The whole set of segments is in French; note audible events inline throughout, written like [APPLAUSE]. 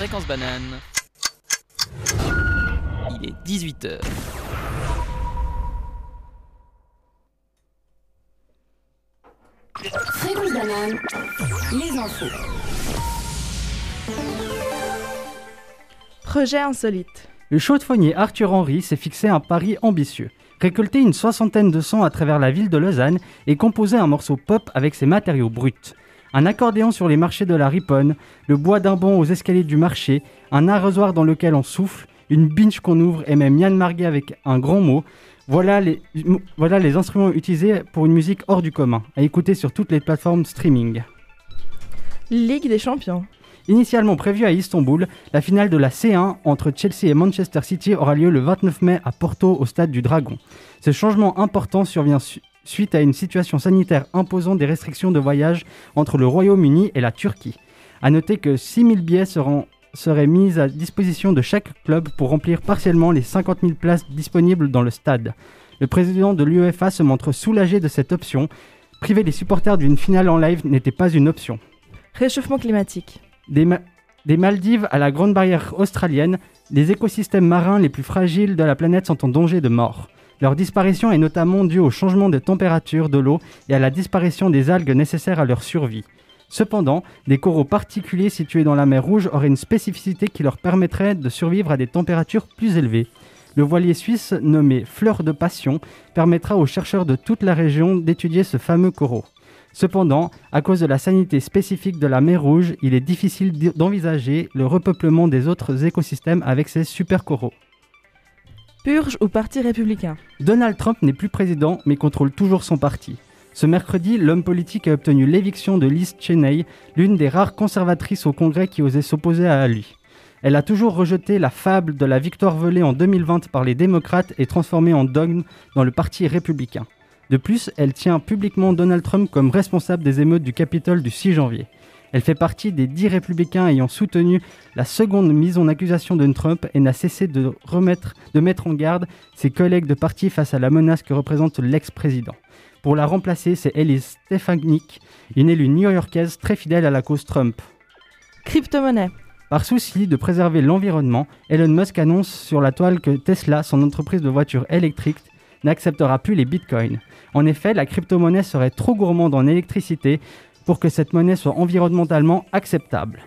Fréquence banane. Il est 18h. Fréquence banane, les infos. Projet insolite. Le chaudefonnier Arthur Henry s'est fixé un pari ambitieux. Récolter une soixantaine de sons à travers la ville de Lausanne et composer un morceau pop avec ses matériaux bruts. Un accordéon sur les marchés de la Riponne, le bois d'un banc aux escaliers du marché, un arrosoir dans lequel on souffle, une binge qu'on ouvre et même Yann Marguet avec un grand mot. Voilà les, voilà les instruments utilisés pour une musique hors du commun, à écouter sur toutes les plateformes streaming. Ligue des champions. Initialement prévue à Istanbul, la finale de la C1 entre Chelsea et Manchester City aura lieu le 29 mai à Porto au stade du Dragon. Ce changement important survient su- suite à une situation sanitaire imposant des restrictions de voyage entre le Royaume-Uni et la Turquie. A noter que 6000 billets seront, seraient mis à disposition de chaque club pour remplir partiellement les 50 000 places disponibles dans le stade. Le président de l'UEFA se montre soulagé de cette option. Priver les supporters d'une finale en live n'était pas une option. Réchauffement climatique. Des, Ma- des Maldives à la Grande Barrière australienne, les écosystèmes marins les plus fragiles de la planète sont en danger de mort. Leur disparition est notamment due au changement de température de l'eau et à la disparition des algues nécessaires à leur survie. Cependant, des coraux particuliers situés dans la mer Rouge auraient une spécificité qui leur permettrait de survivre à des températures plus élevées. Le voilier suisse nommé Fleur de Passion permettra aux chercheurs de toute la région d'étudier ce fameux coraux. Cependant, à cause de la sanité spécifique de la mer Rouge, il est difficile d'envisager le repeuplement des autres écosystèmes avec ces super coraux. Purge ou parti républicain. Donald Trump n'est plus président, mais contrôle toujours son parti. Ce mercredi, l'homme politique a obtenu l'éviction de Liz Cheney, l'une des rares conservatrices au Congrès qui osait s'opposer à lui. Elle a toujours rejeté la fable de la victoire volée en 2020 par les démocrates et transformée en dogme dans le parti républicain. De plus, elle tient publiquement Donald Trump comme responsable des émeutes du Capitole du 6 janvier. Elle fait partie des dix républicains ayant soutenu la seconde mise en accusation de Trump et n'a cessé de, remettre, de mettre en garde ses collègues de parti face à la menace que représente l'ex-président. Pour la remplacer, c'est Elise Stefanik, une élue new-yorkaise très fidèle à la cause Trump. Crypto-monnaie. Par souci de préserver l'environnement, Elon Musk annonce sur la toile que Tesla, son entreprise de voitures électriques, n'acceptera plus les bitcoins. En effet, la crypto-monnaie serait trop gourmande en électricité pour que cette monnaie soit environnementalement acceptable.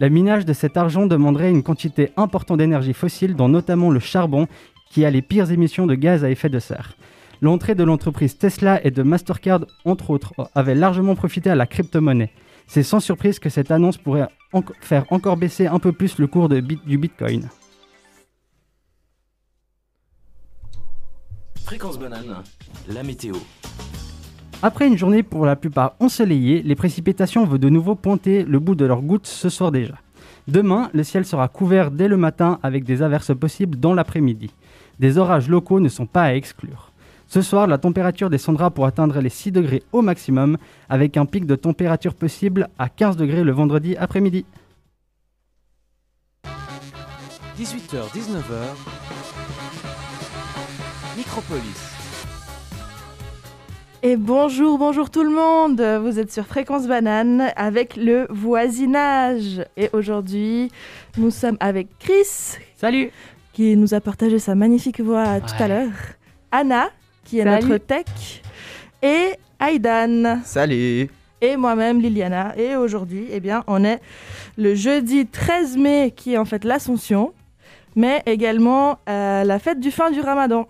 Le minage de cet argent demanderait une quantité importante d'énergie fossile, dont notamment le charbon, qui a les pires émissions de gaz à effet de serre. L'entrée de l'entreprise Tesla et de Mastercard, entre autres, avait largement profité à la crypto-monnaie. C'est sans surprise que cette annonce pourrait faire encore baisser un peu plus le cours du Bitcoin. Fréquence banane, la météo. Après une journée pour la plupart ensoleillée, les précipitations vont de nouveau pointer le bout de leurs gouttes ce soir déjà. Demain, le ciel sera couvert dès le matin avec des averses possibles dans l'après-midi. Des orages locaux ne sont pas à exclure. Ce soir, la température descendra pour atteindre les 6 degrés au maximum, avec un pic de température possible à 15 degrés le vendredi après-midi. 18h, 19h. Micropolis. Et bonjour, bonjour tout le monde Vous êtes sur Fréquence Banane avec le voisinage. Et aujourd'hui, nous sommes avec Chris, Salut qui nous a partagé sa magnifique voix tout à l'heure. Anna, qui est Salut. notre tech. Et Aidan. Salut Et moi-même, Liliana. Et aujourd'hui, eh bien, on est le jeudi 13 mai, qui est en fait l'Ascension, mais également euh, la fête du fin du Ramadan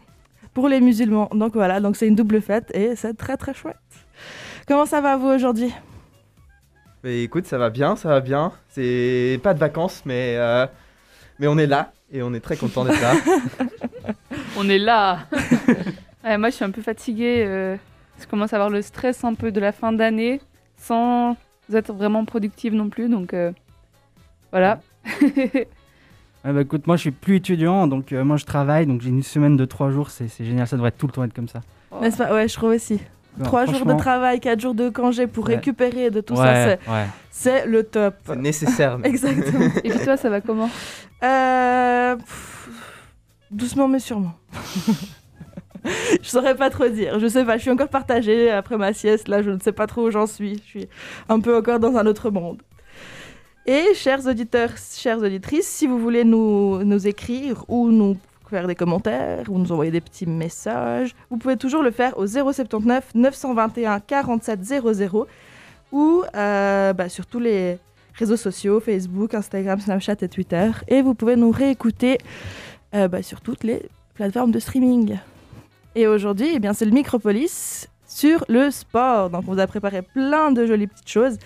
pour les musulmans. Donc voilà, donc c'est une double fête et c'est très très chouette. Comment ça va vous aujourd'hui? Bah, écoute, ça va bien, ça va bien. C'est pas de vacances, mais, euh, mais on est là et on est très content d'être là. [LAUGHS] On est là [LAUGHS] Ouais, Moi, je suis un peu fatiguée. euh, je commence à avoir le stress un peu de la fin d'année, sans être vraiment productive non plus. Donc, euh, voilà. [LAUGHS] Ah bah écoute, moi je suis plus étudiant, donc euh, moi je travaille, donc j'ai une semaine de 3 jours, c'est c'est génial, ça devrait tout le temps être comme ça. N'est-ce pas? Ouais, je trouve aussi. Trois jours de travail, quatre jours de congé pour Ouais. récupérer de tout ça, ouais, c'est- ouais. c'est le top. C'est nécessaire. [LAUGHS] mais- Exactement. Et puis toi, ça va comment? Euh, pff, doucement mais sûrement. [LAUGHS] je saurais pas trop dire. Je sais pas, je suis encore partagée après ma sieste. Là, je ne sais pas trop où j'en suis. Je suis un peu encore dans un autre monde. Et chers auditeurs, chères auditrices, si vous voulez nous, écrire ou nous faire des commentaires ou nous envoyer des petits messages, vous pouvez toujours le faire au 079 921 47 00 ou euh, bah, sur tous les réseaux sociaux, Facebook, Instagram, Snapchat et Twitter. Et vous pouvez nous réécouter euh, bah, sur toutes les plateformes de streaming. Et aujourd'hui, eh c'est le Micropolis sur le sport. Donc, on vous a préparé plein de jolies petites choses.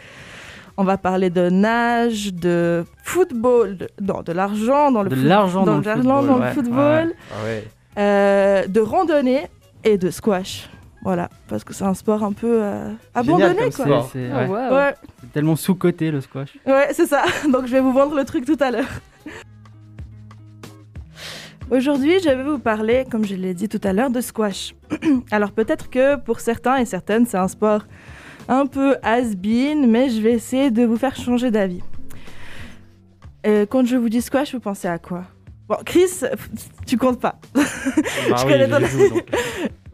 On va parler de nage, de football, de, non, de l'argent dans le De l'argent dans le football, dans le ouais, football, ouais. euh, de randonnée et de squash. Voilà, parce que c'est un sport un peu euh, abandonné, quoi. Oh. Ouais, c'est tellement sous-coté le squash. ouais, c'est ça. [LAUGHS] Donc je vais vous vendre le truc tout à l'heure. Aujourd'hui, je vais vous parler, comme je l'ai dit tout à l'heure, de squash. [CLEARS THROAT] Alors peut-être que pour certains et certaines, c'est un sport un peu has-been, mais je vais essayer de vous faire changer d'avis. Euh, quand je vous dis squash, vous pensez à quoi? Bon, Chris, tu comptes pas. [LAUGHS] Bah Je oui, connais je joue,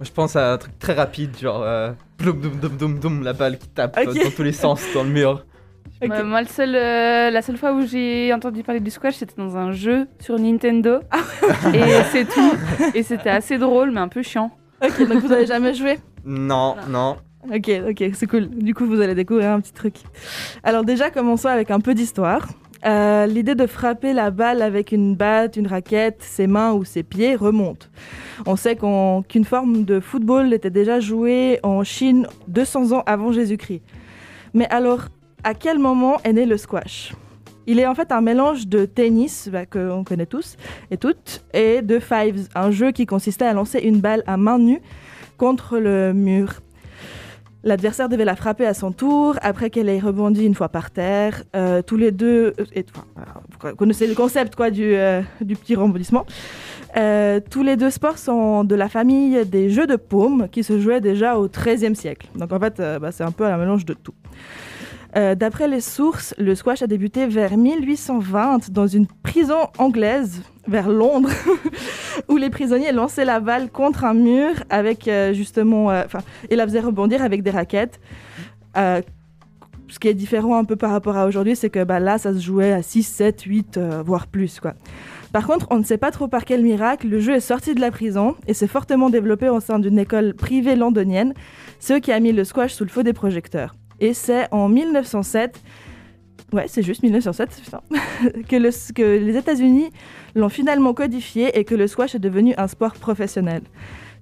je pense à un truc très rapide, genre euh, bloum, doum, doum, doum, doum, la balle qui tape dans tous les sens dans le mur. [LAUGHS] Ok. Ouais, moi, le seul, euh, la seule fois où j'ai entendu parler du squash, c'était dans un jeu sur Nintendo. Ah et c'est tout. Et c'était assez drôle, mais un peu chiant. Ok, donc vous n'avez jamais joué? Non, non. Ok, ok, c'est cool. Du coup, vous allez découvrir un petit truc. Alors déjà, commençons avec un peu d'histoire. Euh, L'idée de frapper la balle avec une batte, une raquette, ses mains ou ses pieds remonte. On sait qu'une forme de football était déjà jouée en Chine 200 ans avant Jésus-Christ. Mais alors, à quel moment est né le squash? Il est en fait un mélange de tennis, bah, que on connaît tous et toutes, et de fives, un jeu qui consistait à lancer une balle à main nue contre le mur. L'adversaire devait la frapper à son tour après qu'elle ait rebondi une fois par terre. Euh, tous les deux, euh, vous connaissez le concept quoi du, euh, petit rebondissement. Tous les deux sports sont de la famille des jeux de paume qui se jouaient déjà au XIIIe siècle. Donc en fait, bah, c'est un peu un mélange de tout. D'après les sources, le squash a débuté vers 1820 dans une prison anglaise vers Londres, [LAUGHS] où les prisonniers lançaient la balle contre un mur avec euh, justement, euh, et la faisaient rebondir avec des raquettes. Euh, ce qui est différent un peu par rapport à aujourd'hui, c'est que bah, là, ça se jouait à 6, 7, 8, euh, voire plus. Quoi. Par contre, on ne sait pas trop par quel miracle, le jeu est sorti de la prison et s'est fortement développé au sein d'une école privée londonienne, ce qui a mis le squash sous le feu des projecteurs. Et c'est en 1907, ouais, c'est juste 1907, putain, [LAUGHS] que, que les États-Unis l'ont finalement codifié et que le squash est devenu un sport professionnel.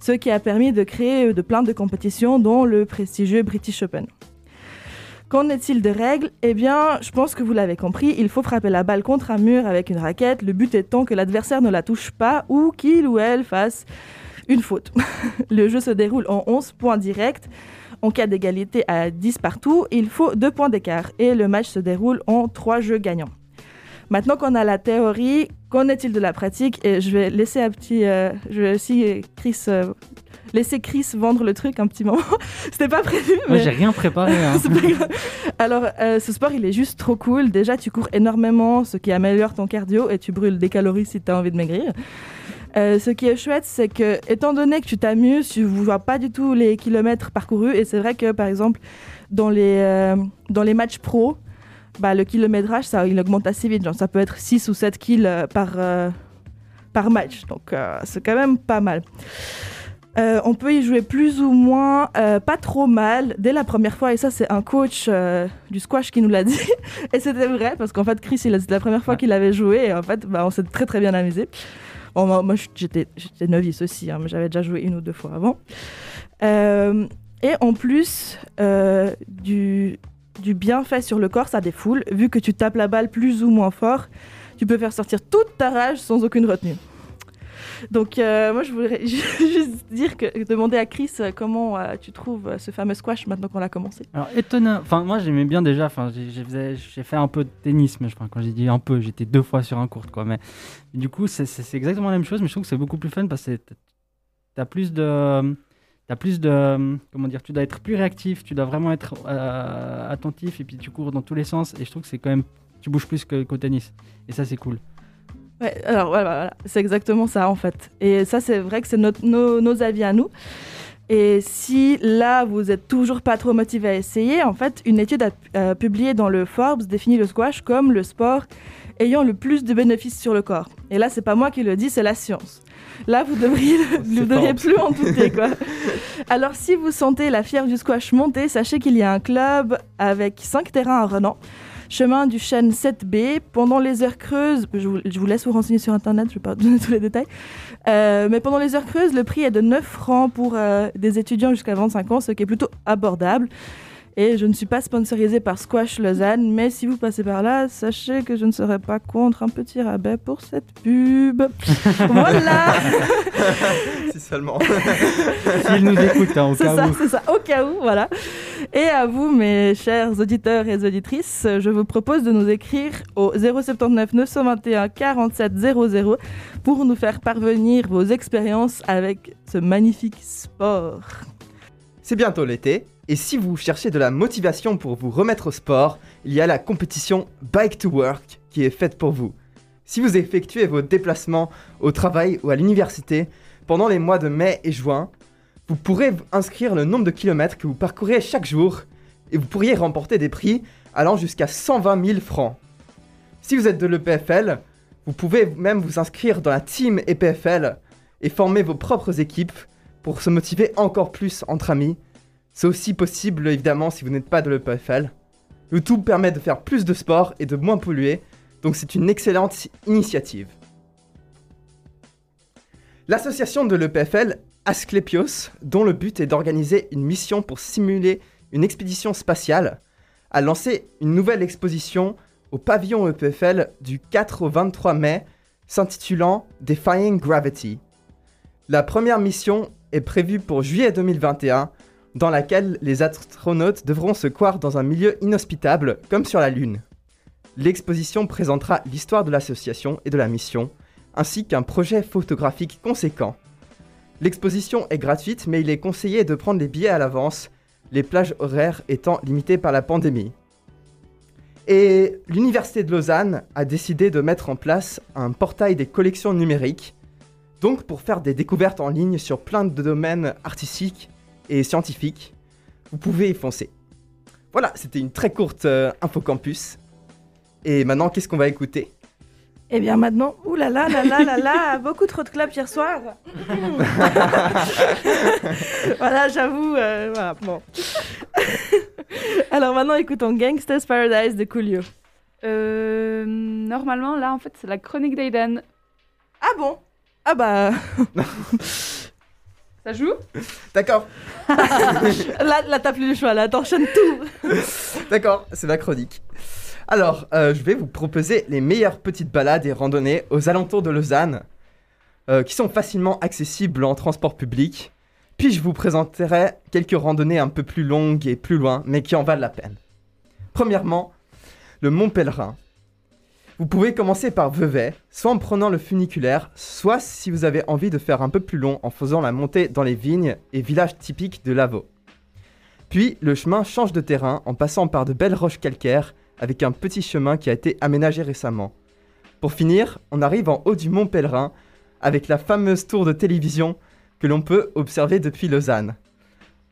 Ce qui a permis de créer de plein de compétitions, dont le prestigieux British Open. Qu'en est-il des règles? Eh bien, je pense que vous l'avez compris, il faut frapper la balle contre un mur avec une raquette, le but étant que l'adversaire ne la touche pas ou qu'il ou elle fasse une faute. [LAUGHS] le jeu se déroule en 11 points directs. En cas d'égalité à 10 partout, il faut 2 points d'écart et le match se déroule en 3 jeux gagnants. Maintenant qu'on a la théorie, qu'en est-il de la pratique? Et je vais laisser un petit, euh, je vais aussi Chris, euh, laisser Chris vendre le truc un petit moment. [LAUGHS] C'était pas prévu, Moi, mais j'ai rien préparé. hein. [LAUGHS] Alors, euh, ce sport, il est juste trop cool. Déjà, tu cours énormément, ce qui améliore ton cardio et tu brûles des calories si tu as envie de maigrir. Euh, ce qui est chouette, c'est que, étant donné que tu t'amuses, tu ne vois pas du tout les kilomètres parcourus. Et c'est vrai que, par exemple, dans les, euh, dans les matchs pro, bah, le kilométrage, ça, il augmente assez vite. Genre, ça peut être 6 ou 7 kills par, euh, par match. Donc, c'est quand même pas mal. Euh, on peut y jouer plus ou moins, euh, pas trop mal, dès la première fois. Et ça, c'est un coach euh, du squash qui nous l'a dit. [LAUGHS] et c'était vrai, parce qu'en fait, Chris, c'était la première fois Ouais. qu'il avait joué. Et en fait, bah, on s'est très très bien amusé. Bon, moi, j'étais novice aussi, hein, mais j'avais déjà joué une ou deux fois avant. Euh, et en plus euh, du, du bienfait sur le corps, ça défoule. Vu que tu tapes la balle plus ou moins fort, tu peux faire sortir toute ta rage sans aucune retenue. Donc, euh, moi, je voudrais ju- [LAUGHS] juste dire que demander à Chris euh, comment euh, tu trouves ce fameux squash maintenant qu'on l'a commencé. Alors étonnant, enfin moi j'aimais bien déjà, enfin j'ai fait un peu de tennis, mais enfin, quand j'ai dit un peu, j'étais deux fois sur un court quoi. Mais du coup c'est- exactement la même chose, mais je trouve que c'est beaucoup plus fun parce que t'as plus de, plus de, comment dire, tu dois être plus réactif, tu dois vraiment être attentif et puis tu cours dans tous les sens et je trouve que c'est quand même, tu bouges plus qu'au tennis et ça c'est cool. Ouais, alors voilà, voilà, c'est exactement ça en fait. Et ça, c'est vrai que c'est nos, nos avis à nous. Et si là, vous êtes toujours pas trop motivé à essayer, en fait, une étude a, a publié dans le Forbes définit le squash comme le sport ayant le plus de bénéfices sur le corps. Et là, c'est pas moi qui le dis, c'est la science. Là, vous devriez, [LAUGHS] vous devriez plus en douter, quoi. [LAUGHS] Alors, si vous sentez la fièvre du squash monter, sachez qu'il y a un club avec 5 terrains à Renan, chemin du chêne 7B. Pendant les heures creuses, je vous, laisse vous renseigner sur Internet, je ne vais pas [LAUGHS] donner tous les détails. Euh, mais pendant les heures creuses, le prix est de 9 francs pour euh, des étudiants jusqu'à 25 ans, ce qui est plutôt abordable. Et je ne suis pas sponsorisée par Squash Lausanne, mais si vous passez par là, sachez que je ne serai pas contre un petit rabais pour cette pub. [LAUGHS] voilà [LAUGHS] si seulement. [LAUGHS] S'il nous écoute, hein, au C'est cas ça, où. c'est ça, au cas où, voilà. Et à vous, mes chers auditeurs et auditrices, je vous propose de nous écrire au 079 921 47 00 pour nous faire parvenir vos expériences avec ce magnifique sport. C'est bientôt l'été, et si vous cherchez de la motivation pour vous remettre au sport, il y a la compétition Bike to Work qui est faite pour vous. Si vous effectuez vos déplacements au travail ou à l'université pendant les mois de mai et juin, vous pourrez inscrire le nombre de kilomètres que vous parcourez chaque jour et vous pourriez remporter des prix allant jusqu'à 120 000 francs. Si vous êtes de l'EPFL, vous pouvez même vous inscrire dans la team EPFL et former vos propres équipes pour se motiver encore plus entre amis. C'est aussi possible évidemment si vous n'êtes pas de l'EPFL. Le tout permet de faire plus de sport et de moins polluer, donc c'est une excellente initiative. L'association de l'EPFL Asclepios, dont le but est d'organiser une mission pour simuler une expédition spatiale, a lancé une nouvelle exposition au pavillon EPFL du 4 au 23 mai s'intitulant Defying Gravity. La première mission est prévue pour juillet 2021, dans laquelle les astronautes devront se croire dans un milieu inhospitable, comme sur la Lune. L'exposition présentera l'histoire de l'association et de la mission, ainsi qu'un projet photographique conséquent. L'exposition est gratuite, mais il est conseillé de prendre les billets à l'avance, les plages horaires étant limitées par la pandémie. Et l'Université de Lausanne a décidé de mettre en place un portail des collections numériques, donc pour faire des découvertes en ligne sur plein de domaines artistiques et scientifiques, vous pouvez y foncer. Voilà, c'était une très courte euh, info campus. Et maintenant, qu'est-ce qu'on va écouter? Et bien maintenant, oulala, là là là là, [LAUGHS] beaucoup trop de clubs hier soir. [LAUGHS] voilà, j'avoue, euh, voilà, bon. [LAUGHS] Alors maintenant, écoutons Gangsta's Paradise de Coolio. Euh, normalement, là, en fait, c'est la chronique d'Aiden. Ah bon? Ah bah, Ça joue D'accord, [LAUGHS] là, là t'as plus le choix, là, t'enchaînes tout. d'accord, c'est ma chronique. Alors, euh, je vais vous proposer les meilleures petites balades et randonnées aux alentours de Lausanne, euh, qui sont facilement accessibles en transport public. Puis je vous présenterai quelques randonnées un peu plus longues et plus loin, mais qui en valent la peine. Premièrement, le Mont Pèlerin. Vous pouvez commencer par Vevey, soit en prenant le funiculaire, soit si vous avez envie de faire un peu plus long en faisant la montée dans les vignes et villages typiques de Lavaux. Puis le chemin change de terrain en passant par de belles roches calcaires avec un petit chemin qui a été aménagé récemment. Pour finir, on arrive en haut du Mont Pèlerin avec la fameuse tour de télévision que l'on peut observer depuis Lausanne.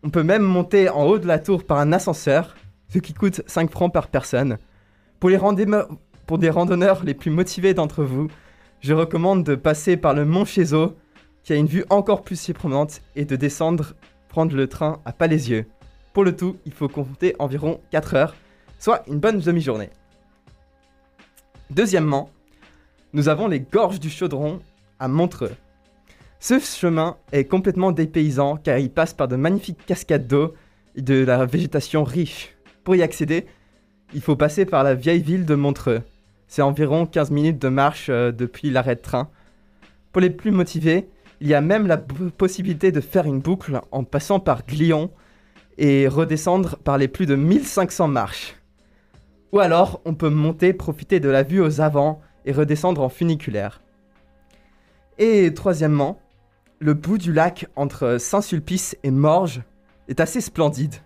On peut même monter en haut de la tour par un ascenseur, ce qui coûte 5 francs par personne. Pour, les randémo- pour des randonneurs les plus motivés d'entre vous, je recommande de passer par le Mont Chézeau, qui a une vue encore plus surprenante, et de descendre prendre le train à Palaisieux. Pour le tout, il faut compter environ 4 heures, soit une bonne demi-journée. Deuxièmement, nous avons les gorges du Chaudron à Montreux. Ce chemin est complètement dépaysant car il passe par de magnifiques cascades d'eau et de la végétation riche. Pour y accéder, il faut passer par la vieille ville de Montreux. C'est environ 15 minutes de marche euh, depuis l'arrêt de train. Pour les plus motivés, il y a même la possibilité de faire une boucle en passant par Glion et redescendre par les plus de 1500 marches. Ou alors, on peut monter, profiter de la vue aux avants et redescendre en funiculaire. Et troisièmement, le bout du lac entre Saint-Sulpice et Morges est assez splendide.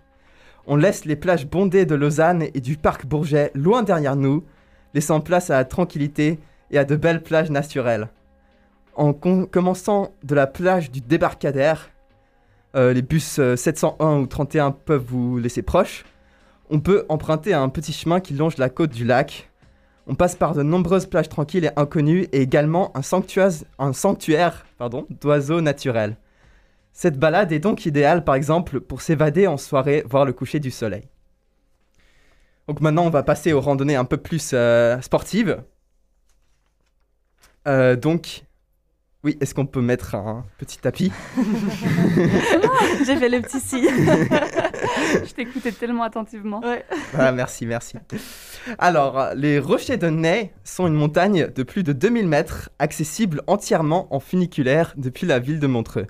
On laisse les plages bondées de Lausanne et du parc Bourget loin derrière nous, laissant place à la tranquillité et à de belles plages naturelles. En com- commençant de la plage du débarcadère, euh, les bus euh, 701 ou 31 peuvent vous laisser proche. On peut emprunter un petit chemin qui longe la côte du lac. On passe par de nombreuses plages tranquilles et inconnues et également un sanctuaire, d'oiseaux naturels. Cette balade est donc idéale par exemple pour s'évader en soirée, voir le coucher du soleil. Donc maintenant on va passer aux randonnées un peu plus euh, sportives. Euh, donc, oui, est-ce qu'on peut mettre un petit tapis? [LAUGHS] J'ai fait le petit signe. [LAUGHS] Je t'écoutais tellement attentivement. Ouais. Ah, merci, merci. Alors, les Rochers de Ney sont une montagne de plus de 2000 mètres, accessible entièrement en funiculaire depuis la ville de Montreux.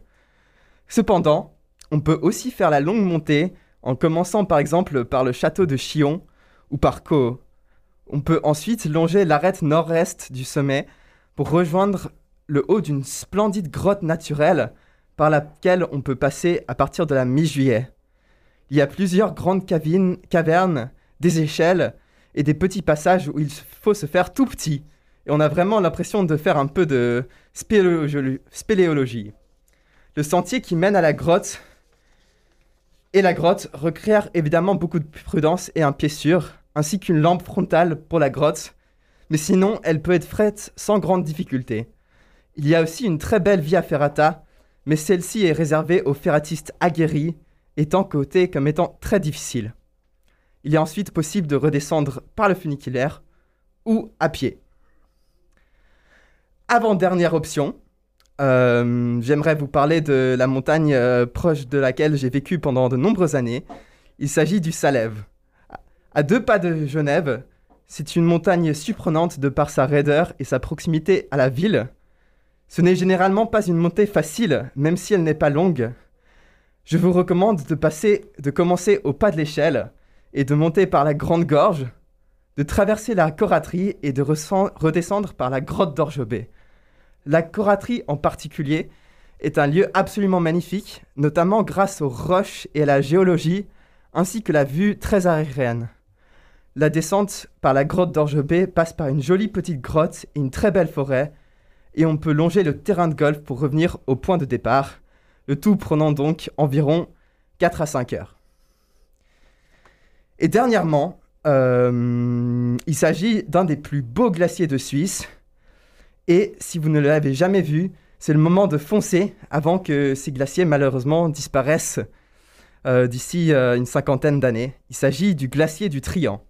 Cependant, on peut aussi faire la longue montée en commençant par exemple par le château de Chillon par Caux. On peut ensuite longer l'arête nord-est du sommet pour rejoindre le haut d'une splendide grotte naturelle par laquelle on peut passer à partir de la mi-juillet. Il y a plusieurs grandes cavernes, des échelles et des petits passages où il faut se faire tout petit. Et on a vraiment l'impression de faire un peu de spéléologie. Le sentier qui mène à la grotte et la grotte requiert évidemment beaucoup de prudence et un pied sûr, ainsi qu'une lampe frontale pour la grotte, mais sinon elle peut être faite sans grande difficulté. Il y a aussi une très belle via ferrata, mais celle-ci est réservée aux ferratistes aguerris, étant cotée comme étant très difficile. Il est ensuite possible de redescendre par le funiculaire ou à pied. Avant-dernière option, euh, j'aimerais vous parler de la montagne euh, proche de laquelle j'ai vécu pendant de nombreuses années. Il s'agit du Salève. À deux pas de Genève, c'est une montagne surprenante de par sa raideur et sa proximité à la ville. Ce n'est généralement pas une montée facile, même si elle n'est pas longue. Je vous recommande de passer, de commencer au pas de l'échelle et de monter par la Grande Gorge, de traverser la Coraterie et de redescendre par la grotte d'Orgebet. La Coraterie en particulier est un lieu absolument magnifique, notamment grâce aux roches et à la géologie, ainsi que la vue très aérienne. La descente par la grotte d'Orgebet passe par une jolie petite grotte et une très belle forêt, et on peut longer le terrain de golf pour revenir au point de départ, le tout prenant donc environ 4 à 5 heures. Et dernièrement, euh, il s'agit d'un des plus beaux glaciers de Suisse, et si vous ne l'avez jamais vu, c'est le moment de foncer avant que ces glaciers malheureusement disparaissent euh, d'ici euh, une cinquantaine d'années. Il s'agit du glacier du Trian.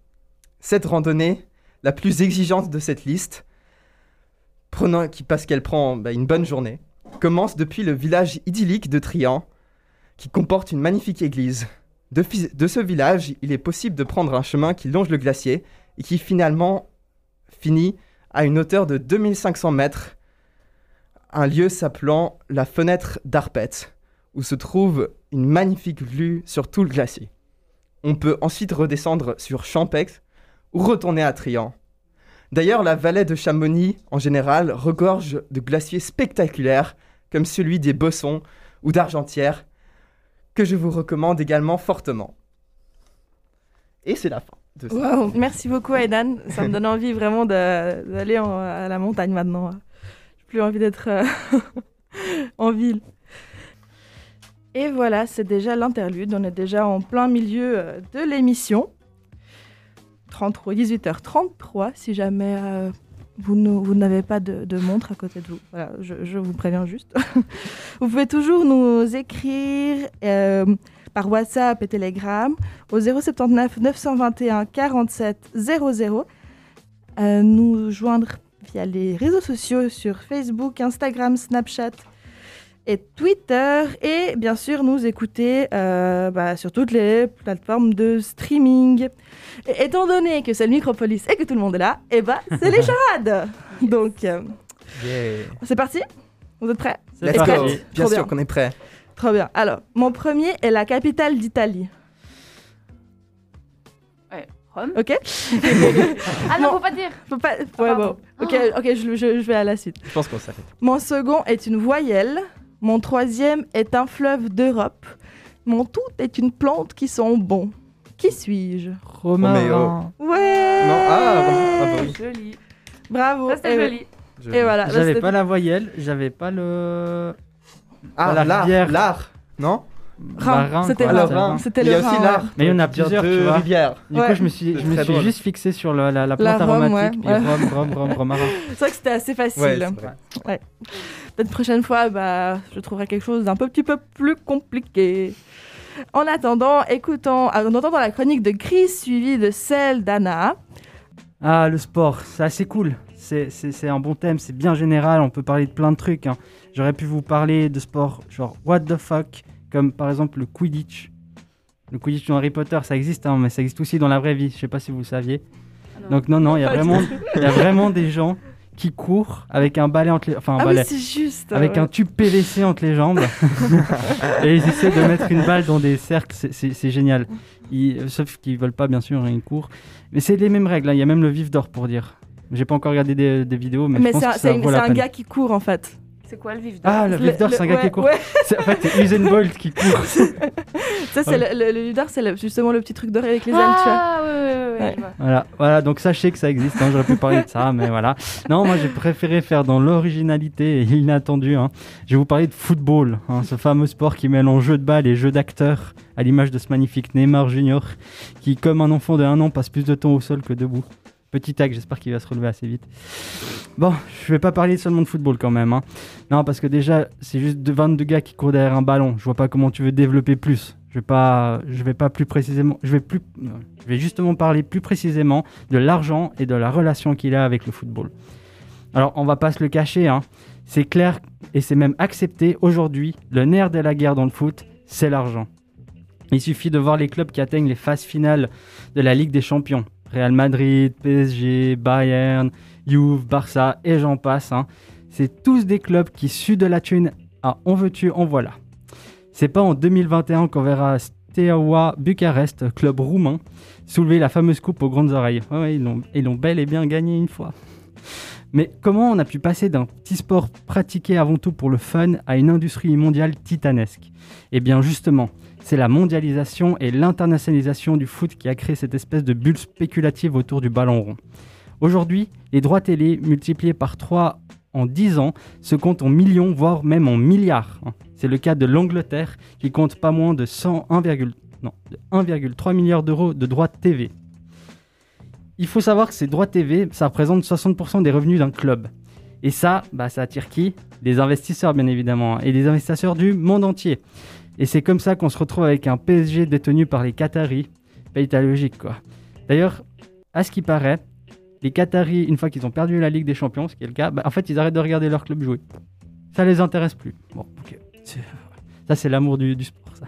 Cette randonnée, la plus exigeante de cette liste, parce qu'elle prend bah, une bonne journée, commence depuis le village idyllique de Trian, qui comporte une magnifique église. De, de ce village, il est possible de prendre un chemin qui longe le glacier et qui finalement finit à une hauteur de 2500 mètres, un lieu s'appelant la fenêtre d'Arpette, où se trouve une magnifique vue sur tout le glacier. On peut ensuite redescendre sur Champex ou retourner à Trian. D'ailleurs, la vallée de Chamonix, en général, regorge de glaciers spectaculaires, comme celui des Bossons ou d'Argentière, que je vous recommande également fortement. Et c'est la fin merci beaucoup Aidan. Ça me donne envie vraiment d'aller à la montagne maintenant. J'ai plus envie d'être euh, [LAUGHS] en ville. Et voilà, c'est déjà l'interlude. On est déjà en plein milieu euh, de l'émission. 33, 18h33, si jamais euh, vous, n'avez pas de, montre à côté de vous. Je, vous préviens juste. [LAUGHS] vous pouvez toujours nous écrire par WhatsApp et Telegram au 079 921 47 00. Euh, nous joindre via les réseaux sociaux sur Facebook, Instagram, Snapchat et Twitter. Et bien sûr, nous écouter euh, bah, sur toutes les plateformes de streaming. Et étant donné que c'est le Micropolis et que tout le monde est là, et bah, c'est les [LAUGHS] charades Donc, euh, Yeah. c'est parti? Vous êtes prêts? C'est Let's parti. go. Trop Bien sûr qu'on est prêt. Trop bien. Alors, mon premier est la capitale d'Italie. Rome. Ok [LAUGHS] Ah non, faut pas dire. Faut pas... Ouais, pardon. bon. Ok, ok, je, je- je vais à la suite. Je pense qu'on s'arrête. Mon second est une voyelle. Mon troisième est un fleuve d'Europe. Mon tout est une plante qui sent bon. Qui suis-je? Romain. Ouais Non, ah, bon, ah bah oui. Joli. Bravo Ça, c'était Et- joli. Je- Et voilà. là, J'avais c'était- pas la voyelle, j'avais pas le. Ah, la l'art, rivière. l'art, non Rhin, c'était Ah, le. C'était Il y a aussi l'art. Mais il y en a plusieurs, tu vois. rivières. Du coup, je me suis, je me suis juste fixé sur la, la plante aromatique, rhum, rhum, romarin. C'est vrai que c'était assez facile. Ouais, c'est vrai. Peut-être prochaine fois, bah, je trouverai quelque chose d'un peu- petit peu plus compliqué. En attendant, écoutons, en entendant la chronique de Chris suivie de celle d'Anna. Ah, le sport, c'est assez cool. C'est- un bon thème, c'est bien général, on peut parler de plein de trucs. hein. J'aurais pu vous parler de sport genre what the fuck, comme par exemple le Quidditch. Le Quidditch dans Harry Potter, ça existe, hein, mais ça existe aussi dans la vraie vie. Je sais pas si vous le saviez. Ah non. Donc non, non, il y a vraiment, tout. il y a vraiment des gens qui courent avec un balai entre les, enfin un Ah balai, juste. avec ouais. un tube PVC entre les jambes, [LAUGHS] et ils essaient de mettre une balle dans des cercles. C'est- génial. Ils- sauf qu'ils veulent pas, bien sûr, hein, ils courent. Mais c'est les mêmes règles. hein. Il y a même le vif d'or pour dire. J'ai pas encore regardé des, des vidéos, mais, Mais je pense c'est un, gars qui court en fait. C'est quoi le vif Ah, le vif d'or, c'est un gars ouais, qui court. ouais. C'est- En fait, c'est Usain Bolt qui court. [LAUGHS] Ça, c'est le, le, le c'est le- justement le petit truc doré avec les ailes, tu vois. Ah, ouais, ouais, ouais, ouais, Ouais. je vois. Voilà, voilà, donc sachez que ça existe, hein, j'aurais pu parler de ça, mais voilà. Non, moi j'ai préféré faire dans l'originalité et l'inattendu. hein. Je vais vous parler de football, hein, ce fameux sport qui mélange jeu de balle et jeu d'acteur, à l'image de ce magnifique Neymar Junior, qui, comme un enfant de 1 an, passe plus de temps au sol que debout. Petit tag, j'espère qu'il va se relever assez vite. Bon, je vais pas parler seulement de football quand même. hein. Non, parce que déjà, c'est juste de 22 gars qui courent derrière un ballon. Je vois pas comment tu veux développer plus. Je vais pas, vais pas plus précisément, je vais plus, je vais justement parler plus précisément de l'argent et de la relation qu'il a avec le football. Alors, on va pas se le cacher, hein. c'est clair et c'est même accepté aujourd'hui, le nerf de la guerre dans le foot, c'est l'argent. Il suffit de voir les clubs qui atteignent les phases finales de la Ligue des Champions. Real Madrid, PSG, Bayern, Juve, Barça et j'en passe. hein. C'est tous des clubs qui suent de la thune à on veut tu, en voilà. C'est pas en 2021 qu'on verra Steaua Bucarest, club roumain, soulever la fameuse coupe aux grandes oreilles. Ouais, ils l'ont bel et bien gagné une fois. Mais comment on a pu passer d'un petit sport pratiqué avant tout pour le fun à une industrie mondiale titanesque? Eh bien justement, c'est la mondialisation et l'internationalisation du foot qui a créé cette espèce de bulle spéculative autour du ballon rond. Aujourd'hui, les droits télé multipliés par 3 en 10 ans se comptent en millions, voire même en milliards. C'est le cas de l'Angleterre qui compte pas moins de 101, non, de 1,3 milliard d'euros de droits TV. Il faut savoir que ces droits TV, ça représente 60% des revenus d'un club. Et ça, bah, ça attire qui? Les investisseurs, bien évidemment, hein, et les investisseurs du monde entier. Et c'est comme ça qu'on se retrouve avec un PSG détenu par les Qataris. Paye ta logique, quoi. D'ailleurs, à ce qui paraît, les Qataris, une fois qu'ils ont perdu la Ligue des Champions, ce qui est le cas, bah, en fait, ils arrêtent de regarder leur club jouer. Ça les intéresse plus. Bon, ok. Ça, c'est l'amour du, du sport, ça.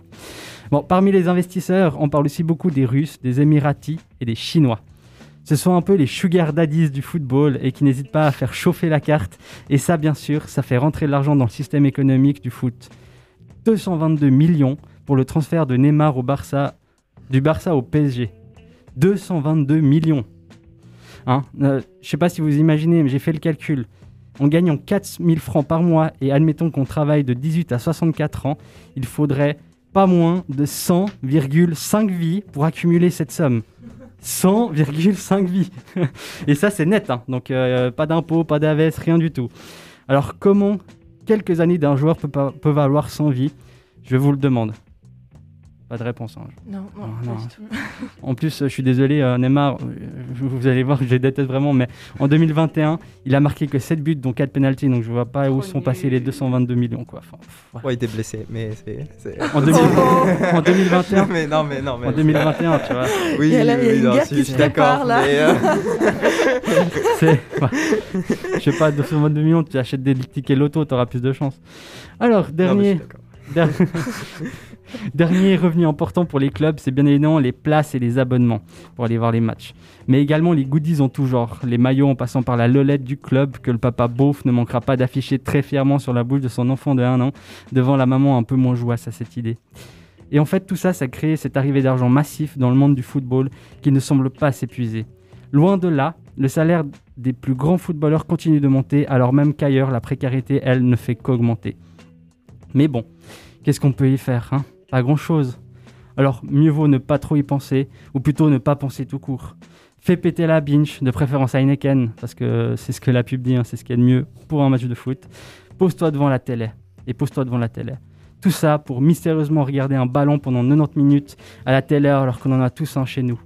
Bon, parmi les investisseurs, on parle aussi beaucoup des Russes, des Émiratis et des Chinois. Ce sont un peu les sugar daddies du football et qui n'hésitent pas à faire chauffer la carte. Et ça, bien sûr, ça fait rentrer de l'argent dans le système économique du foot. 222 millions pour le transfert de Neymar au Barça, du Barça au PSG. 222 millions. Hein euh, je sais pas si vous imaginez, mais j'ai fait le calcul. En gagnant 4000 francs par mois et admettons qu'on travaille de 18 à 64 ans, il faudrait pas moins de 100,5 vies pour accumuler cette somme. 100,5 vies. [LAUGHS] et ça, c'est net. hein. Donc, euh, pas d'impôts, pas d'AVS, rien du tout. Alors, comment quelques années d'un joueur peuvent avoir 100 vies Je vous le demande. Pas de réponse. hein. Non, non, pas non. du tout. [LAUGHS] En plus, je suis désolé, euh, Neymar, euh, vous allez voir, je les déteste vraiment, mais en 2021, il a marqué que 7 buts, dont 4 penalties, donc je vois pas où sont passés les nul. 222 millions. Quoi. Enfin, pff, voilà. Ouais, il était blessé, mais c'est. en, 2000 [LAUGHS] en 2021, mais non, mais non, mais. en 2021, tu vois, [LAUGHS] Oui, Il y a là- il y a oui, une non, guerre si, qui je se suis d'accord. prépare, là. mais, euh, c'est, je sais pas, 222 millions, tu achètes des tickets loto, t'auras plus de chance. Alors, non, mais je dernier, suis Dernier revenu important pour les clubs, c'est bien évidemment les places et les abonnements pour aller voir les matchs. Mais également les goodies en tout genre, les maillots en passant par la lolette du club que le papa beauf ne manquera pas d'afficher très fièrement sur la bouche de son enfant de 1 an, devant la maman un peu moins jouasse à cette idée. Et en fait, tout ça, ça crée cette arrivée d'argent massif dans le monde du football qui ne semble pas s'épuiser. Loin de là, le salaire des plus grands footballeurs continue de monter, alors même qu'ailleurs, la précarité, elle, ne fait qu'augmenter. Mais bon, qu'est-ce qu'on peut y faire hein? Pas grand-chose. Alors, mieux vaut ne pas trop y penser, ou plutôt ne pas penser tout court. Fais péter la binge, de préférence à Heineken, parce que c'est ce que la pub dit, hein, c'est ce qu'il y de mieux pour un match de foot. Pose-toi devant la télé, et pose-toi devant la télé. Tout ça pour mystérieusement regarder un ballon pendant 90 minutes à la heure alors qu'on en a tous un chez nous.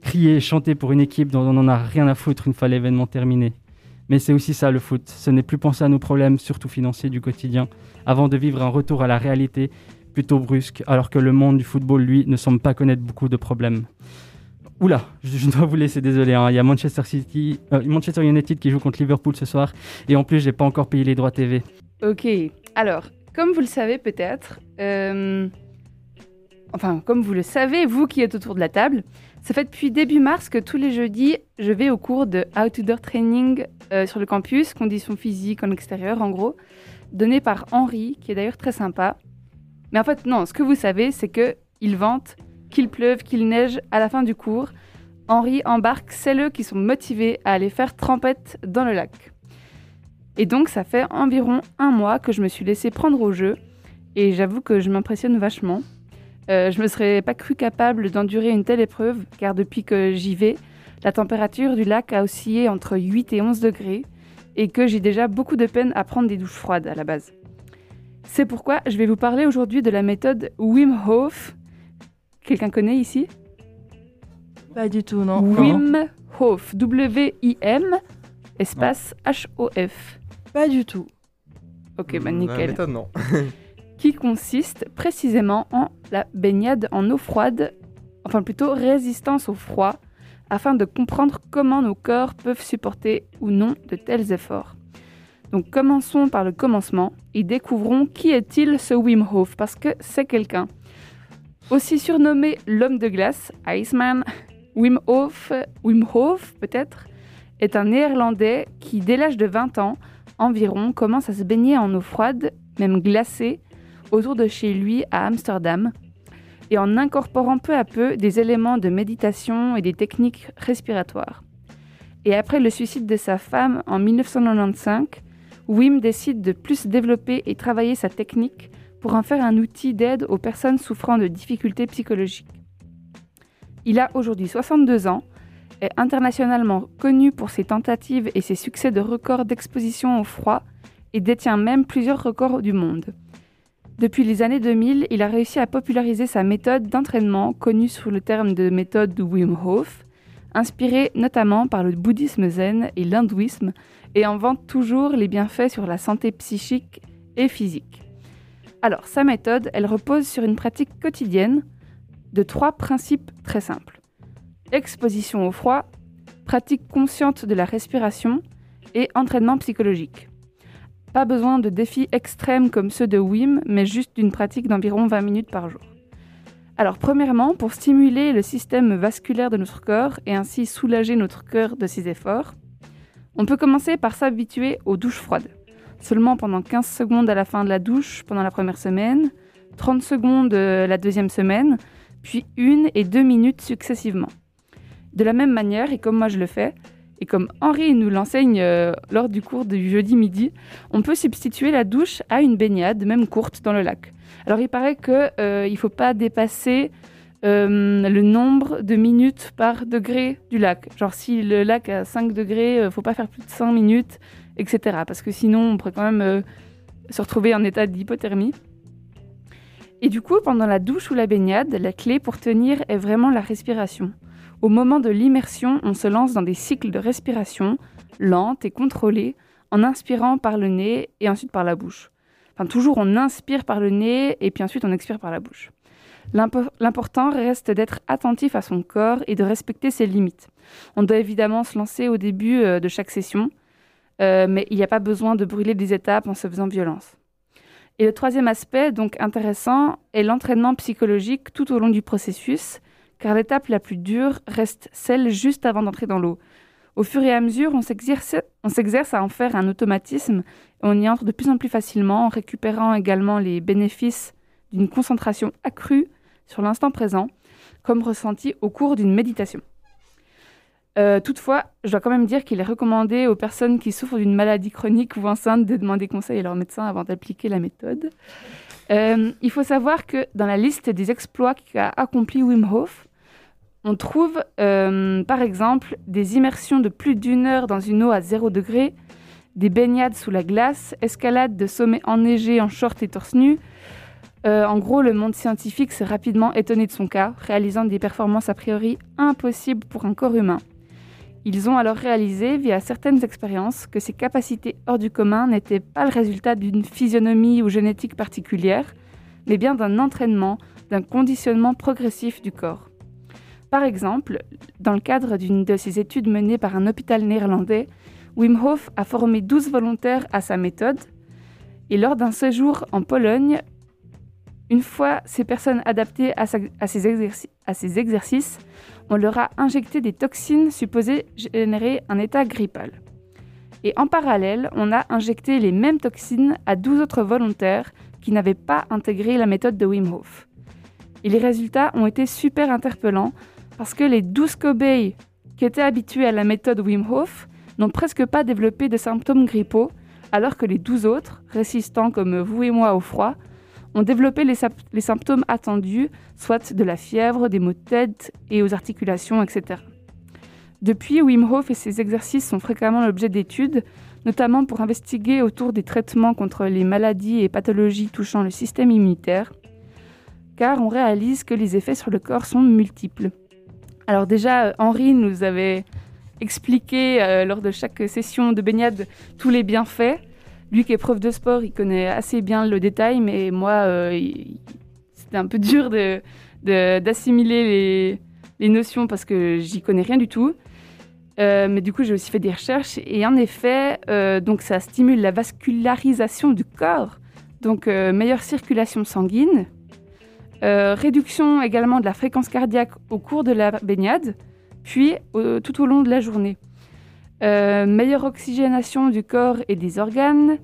Crier et chanter pour une équipe dont on n'en a rien à foutre une fois l'événement terminé. Mais c'est aussi ça le foot, ce n'est plus penser à nos problèmes, surtout financiers du quotidien, avant de vivre un retour à la réalité plutôt brusque, alors que le monde du football, lui, ne semble pas connaître beaucoup de problèmes. Oula, je, dois vous laisser, désolé. hein. Il y a Manchester City, euh, Manchester United qui joue contre Liverpool ce soir, et en plus, j'ai pas encore payé les droits TV. Ok, alors, comme vous le savez peut-être, euh, enfin, comme vous le savez, vous qui êtes autour de la table, ça fait depuis début mars que tous les jeudis, je vais au cours de Outdoor Training euh, sur le campus, conditions physiques en extérieur en gros, donné par Henri, qui est d'ailleurs très sympa. Mais en fait, non, ce que vous savez, c'est que il vente, qu'il pleuve, qu'il neige à la fin du cours. Henri embarque celles qui sont motivés à aller faire trempette dans le lac. Et donc, ça fait environ un mois que je me suis laissé prendre au jeu. Et j'avoue que je m'impressionne vachement. Euh, je me serais pas cru capable d'endurer une telle épreuve, car depuis que j'y vais, la température du lac a oscillé entre 8 et 11 degrés, et que j'ai déjà beaucoup de peine à prendre des douches froides à la base. C'est pourquoi je vais vous parler aujourd'hui de la méthode Wim Hof. Quelqu'un connaît ici? Pas du tout, non. Wim Hof. W-I-M, espace H-O-F. Pas du tout. Ok, bah Hmm, nickel. La méthode, non. [LAUGHS] qui consiste précisément en la baignade en eau froide, enfin plutôt résistance au froid, afin de comprendre comment nos corps peuvent supporter ou non de tels efforts. Donc commençons par le commencement et découvrons qui est-il ce Wim Hof, parce que c'est quelqu'un. Aussi surnommé l'homme de glace, Iceman, Wim Hof, peut-être, est un néerlandais qui, dès l'âge de 20 ans environ, commence à se baigner en eau froide, même glacée, autour de chez lui à Amsterdam, et en incorporant peu à peu des éléments de méditation et des techniques respiratoires. Et après le suicide de sa femme en 1995, Wim décide de plus développer et travailler sa technique pour en faire un outil d'aide aux personnes souffrant de difficultés psychologiques. Il a aujourd'hui 62 ans, est internationalement connu pour ses tentatives et ses succès de records d'exposition au froid et détient même plusieurs records du monde. Depuis les années 2000, il a réussi à populariser sa méthode d'entraînement connue sous le terme de méthode de Wim Hof, inspirée notamment par le bouddhisme zen et l'hindouisme, et en vante toujours les bienfaits sur la santé psychique et physique. Alors, sa méthode, elle repose sur une pratique quotidienne de trois principes très simples. Exposition au froid, pratique consciente de la respiration et entraînement psychologique. Pas besoin de défis extrêmes comme ceux de Wim, mais juste d'une pratique d'environ 20 minutes par jour. Alors premièrement, pour stimuler le système vasculaire de notre corps et ainsi soulager notre cœur de ses efforts, on peut commencer par s'habituer aux douches froides. Seulement pendant 15 secondes à la fin de la douche pendant la première semaine, 30 secondes euh, la deuxième semaine, puis une et deux minutes successivement. De la même manière, et comme moi je le fais, et comme Henri nous l'enseigne euh, lors du cours du jeudi midi, on peut substituer la douche à une baignade, même courte, dans le lac. Alors il paraît qu'il euh, ne faut pas dépasser euh, le nombre de minutes par degré du lac. Genre si le lac a 5 degrés, ne faut pas faire plus de 5 minutes, etc. Parce que sinon on pourrait quand même euh, se retrouver en état d'hypothermie. Et du coup, pendant la douche ou la baignade, la clé pour tenir est vraiment la respiration. Au moment de l'immersion, on se lance dans des cycles de respiration lentes et contrôlées, en inspirant par le nez et ensuite par la bouche. Enfin, toujours on inspire par le nez et puis ensuite on expire par la bouche. L'impo- L'important reste d'être attentif à son corps et de respecter ses limites. On doit évidemment se lancer au début euh, de chaque session, euh, mais il n'y a pas besoin de brûler des étapes en se faisant violence. Et le troisième aspect, donc intéressant, est l'entraînement psychologique tout au long du processus, car l'étape la plus dure reste celle juste avant d'entrer dans l'eau. Au fur et à mesure, on s'exerce on s'exerce à en faire un automatisme on y entre de plus en plus facilement en récupérant également les bénéfices d'une concentration accrue sur l'instant présent, comme ressenti au cours d'une méditation. Euh, toutefois, je dois quand même dire qu'il est recommandé aux personnes qui souffrent d'une maladie chronique ou enceintes de demander conseil à leur médecin avant d'appliquer la méthode. Euh, il faut savoir que dans la liste des exploits qu'a accompli Wim Hof, on trouve euh, par exemple des immersions de plus d'une heure dans une eau à 0 degré, des baignades sous la glace, escalade de sommets enneigés en short et torse nu, Euh, en gros, le monde scientifique s'est rapidement étonné de son cas, réalisant des performances a priori impossibles pour un corps humain. Ils ont alors réalisé, via certaines expériences, que ces capacités hors du commun n'étaient pas le résultat d'une physionomie ou génétique particulière, mais bien d'un entraînement, d'un conditionnement progressif du corps. Par exemple, dans le cadre d'une de ces études menées par un hôpital néerlandais, Wim Hof a formé 12 volontaires à sa méthode, et lors d'un séjour en Pologne, une fois ces personnes adaptées à, ces exercices, on leur a injecté des toxines supposées générer un état grippal. Et en parallèle, on a injecté les mêmes toxines à 12 autres volontaires qui n'avaient pas intégré la méthode de Wim Hof. Et les résultats ont été super interpellants parce que les 12 cobayes qui étaient habitués à la méthode Wim Hof n'ont presque pas développé de symptômes grippaux, alors que les 12 autres, résistants comme vous et moi au froid, ont développé les, symptômes attendus, soit de la fièvre, des maux de tête et aux articulations, etc. Depuis, Wim Hof et ses exercices sont fréquemment l'objet d'études, notamment pour investiguer autour des traitements contre les maladies et pathologies touchant le système immunitaire, car on réalise que les effets sur le corps sont multiples. Alors déjà, Henri nous avait expliqué euh, lors de chaque session de baignade tous les bienfaits. Lui qui est prof de sport, il connaît assez bien le détail, mais moi, euh, c'était un peu [LAUGHS] dur de- d'assimiler les, les notions parce que j'y connais rien du tout. Euh, mais du coup, j'ai aussi fait des recherches et en effet, euh, donc ça stimule la vascularisation du corps, donc meilleure circulation sanguine, réduction également de la fréquence cardiaque au cours de la baignade, puis tout au long de la journée. Euh, meilleure oxygénation du corps et des organes,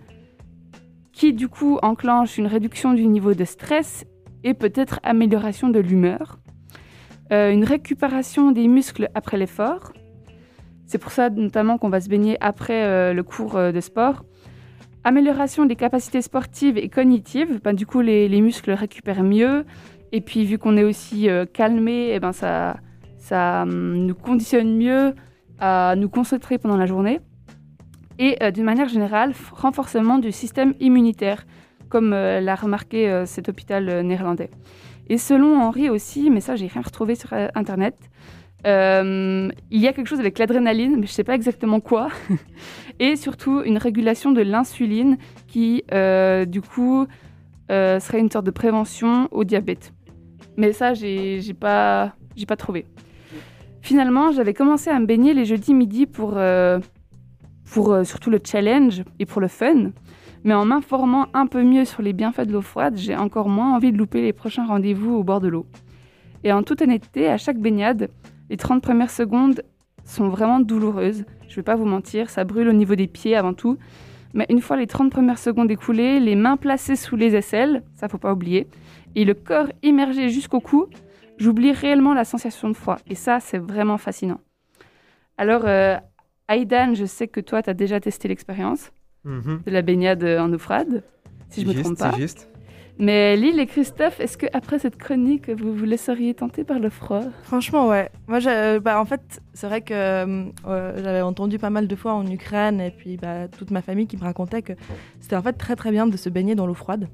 qui du coup enclenche une réduction du niveau de stress et peut-être amélioration de l'humeur. Euh, une récupération des muscles après l'effort. C'est pour ça notamment qu'on va se baigner après euh, le cours de sport. Amélioration des capacités sportives et cognitives. Ben, du coup, les, les muscles récupèrent mieux. Et puis, vu qu'on est aussi calmé, eh ben, ça, ça hum, nous conditionne mieux à nous concentrer pendant la journée. Et euh, d'une manière générale, renforcement du système immunitaire, comme euh, l'a remarqué euh, cet hôpital néerlandais. Et selon Henri aussi, mais ça j'ai rien retrouvé sur internet, il y a quelque chose avec l'adrénaline, mais je ne sais pas exactement quoi. [LAUGHS] et surtout une régulation de l'insuline qui, du coup, serait une sorte de prévention au diabète. Mais ça, j'ai pas, pas trouvé. Finalement, j'avais commencé à me baigner les jeudis midi pour, euh, euh, surtout le challenge et pour le fun. Mais en m'informant un peu mieux sur les bienfaits de l'eau froide, j'ai encore moins envie de louper les prochains rendez-vous au bord de l'eau. Et en toute honnêteté, à chaque baignade, les 30 premières secondes sont vraiment douloureuses. Je vais pas vous mentir, ça brûle au niveau des pieds avant tout. Mais une fois les 30 premières secondes écoulées, les mains placées sous les aisselles, ça faut pas oublier, et le corps immergé jusqu'au cou, j'oublie réellement la sensation de froid. Et ça, c'est vraiment fascinant. Alors, euh, Aidan, je sais que toi, tu as déjà testé l'expérience Mhm. de la baignade en eau froide, si je me Juste, trompe pas. Juste. Mais Lille et Christophe, est-ce que après cette chronique, vous vous laisseriez tenter par le froid? Franchement, ouais. Moi, j'ai- bah, en fait, c'est vrai que euh, euh, j'avais entendu pas mal de fois en Ukraine et puis bah, toute ma famille qui me racontait que c'était en fait très très bien de se baigner dans l'eau froide.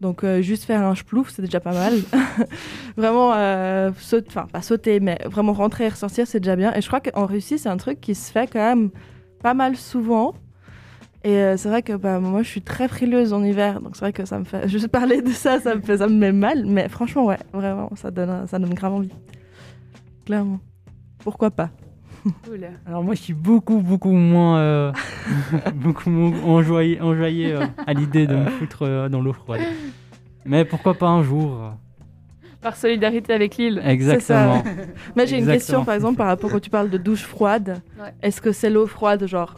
Donc euh, juste faire un splouf, c'est déjà pas mal. [LAUGHS] vraiment, euh, enfin pas sauter, mais vraiment rentrer et ressortir, c'est déjà bien. Et je crois qu'en Russie, c'est un truc qui se fait quand même pas mal souvent. Et euh, c'est vrai que bah, moi, je suis très frileuse en hiver, donc c'est vrai que ça me fait. [LAUGHS] Juste parler de ça, ça me fait, ça me met mal. Mais franchement, ouais, vraiment, ça donne, ça donne grave envie. Clairement. Pourquoi pas? Cool. Alors moi, je suis beaucoup, beaucoup moins, euh, [LAUGHS] beaucoup moins enjoyé, enjoyé euh, à l'idée de me foutre euh, dans l'eau froide. Mais pourquoi pas un jour? Par solidarité avec Lille. Exactement. [LAUGHS] Mais j'ai une question, par exemple, par rapport quand tu parles de douche froide. Ouais. Est-ce que c'est l'eau froide, genre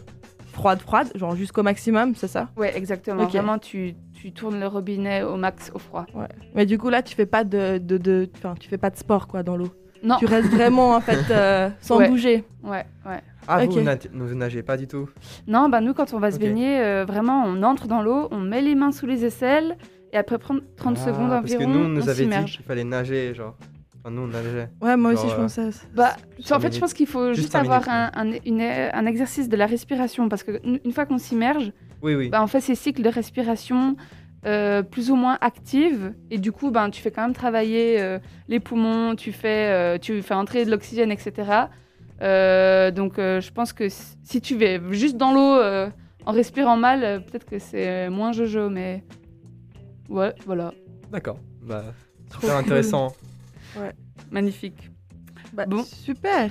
froide, froide, genre jusqu'au maximum, c'est ça? Ouais, exactement. Ok. Vraiment, tu, tu tournes le robinet au max au froid. Ouais. Mais du coup, là, tu fais pas de, de, de- enfin, tu fais pas de sport, quoi, dans l'eau? Non. Tu restes vraiment, en fait, euh, [LAUGHS] sans Ouais. bouger. Ouais, ouais. Ah, Ok. vous ne nagez pas du tout? Non, bah nous, quand on va se baigner, euh, vraiment, on entre dans l'eau, on met les mains sous les aisselles, et après prendre 30 Ah, secondes Parce que environ, nous, on nous on avait dit qu'il fallait nager, genre. Enfin, nous, on nageait. Ouais, moi Genre, aussi, je euh, pensais. Bah, en fait, je pense qu'il faut Juste avoir minutes, un, un- une- un exercice de la respiration, parce que une une fois qu'on s'immerge, Oui, oui. bah, on fait ces cycles de respiration euh, plus ou moins active. Et du coup, ben, tu fais quand même travailler euh, les poumons, tu fais, euh, tu fais entrer de l'oxygène, etc. Euh, donc, euh, je pense que si- tu vas juste dans l'eau euh, en respirant mal, euh, peut-être que c'est moins jojo, mais ouais, voilà, D'accord. Bah, super intéressant. magnifique. Bah, Bon. Super.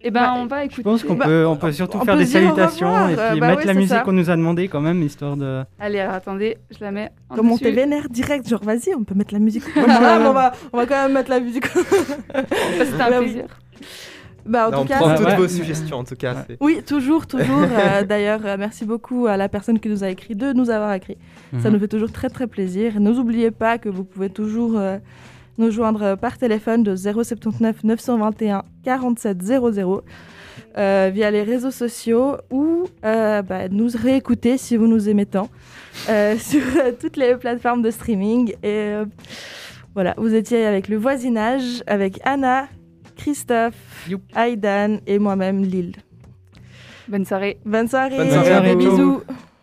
Et ben, Bah, on va écouter. Je pense qu'on Bah, peut, on peut surtout on faire peut des salutations revoir, et puis euh, bah mettre ouais, la musique qu'on nous a demandé quand même, histoire de. Allez, alors attendez, je la mets en Comme on dessus. t'est vénère direct, genre vas-y, on peut mettre la musique. [LAUGHS] On, va, on va quand même mettre la musique. [LAUGHS] C'était un Bah oui. plaisir. bah, en Là, tout on cas, prend toutes vos suggestions en tout cas. Ouais. oui, toujours, toujours. [LAUGHS] euh, D'ailleurs, euh, merci beaucoup à la personne qui nous a écrit de nous avoir écrit. Ça Mhm. nous fait toujours très très plaisir. N'oubliez pas que vous pouvez toujours euh, nous joindre par téléphone de 079 921 47 00 euh, via les réseaux sociaux ou euh, bah, nous réécouter si vous nous aimez tant euh, [LAUGHS] sur euh, toutes les plateformes de streaming. Et euh, voilà, vous étiez avec le voisinage, avec Anna, Christophe, Youp. Aidan et moi-même Lille. Bonne soirée. Bonne soirée, Bonne soirée des vous. bisous.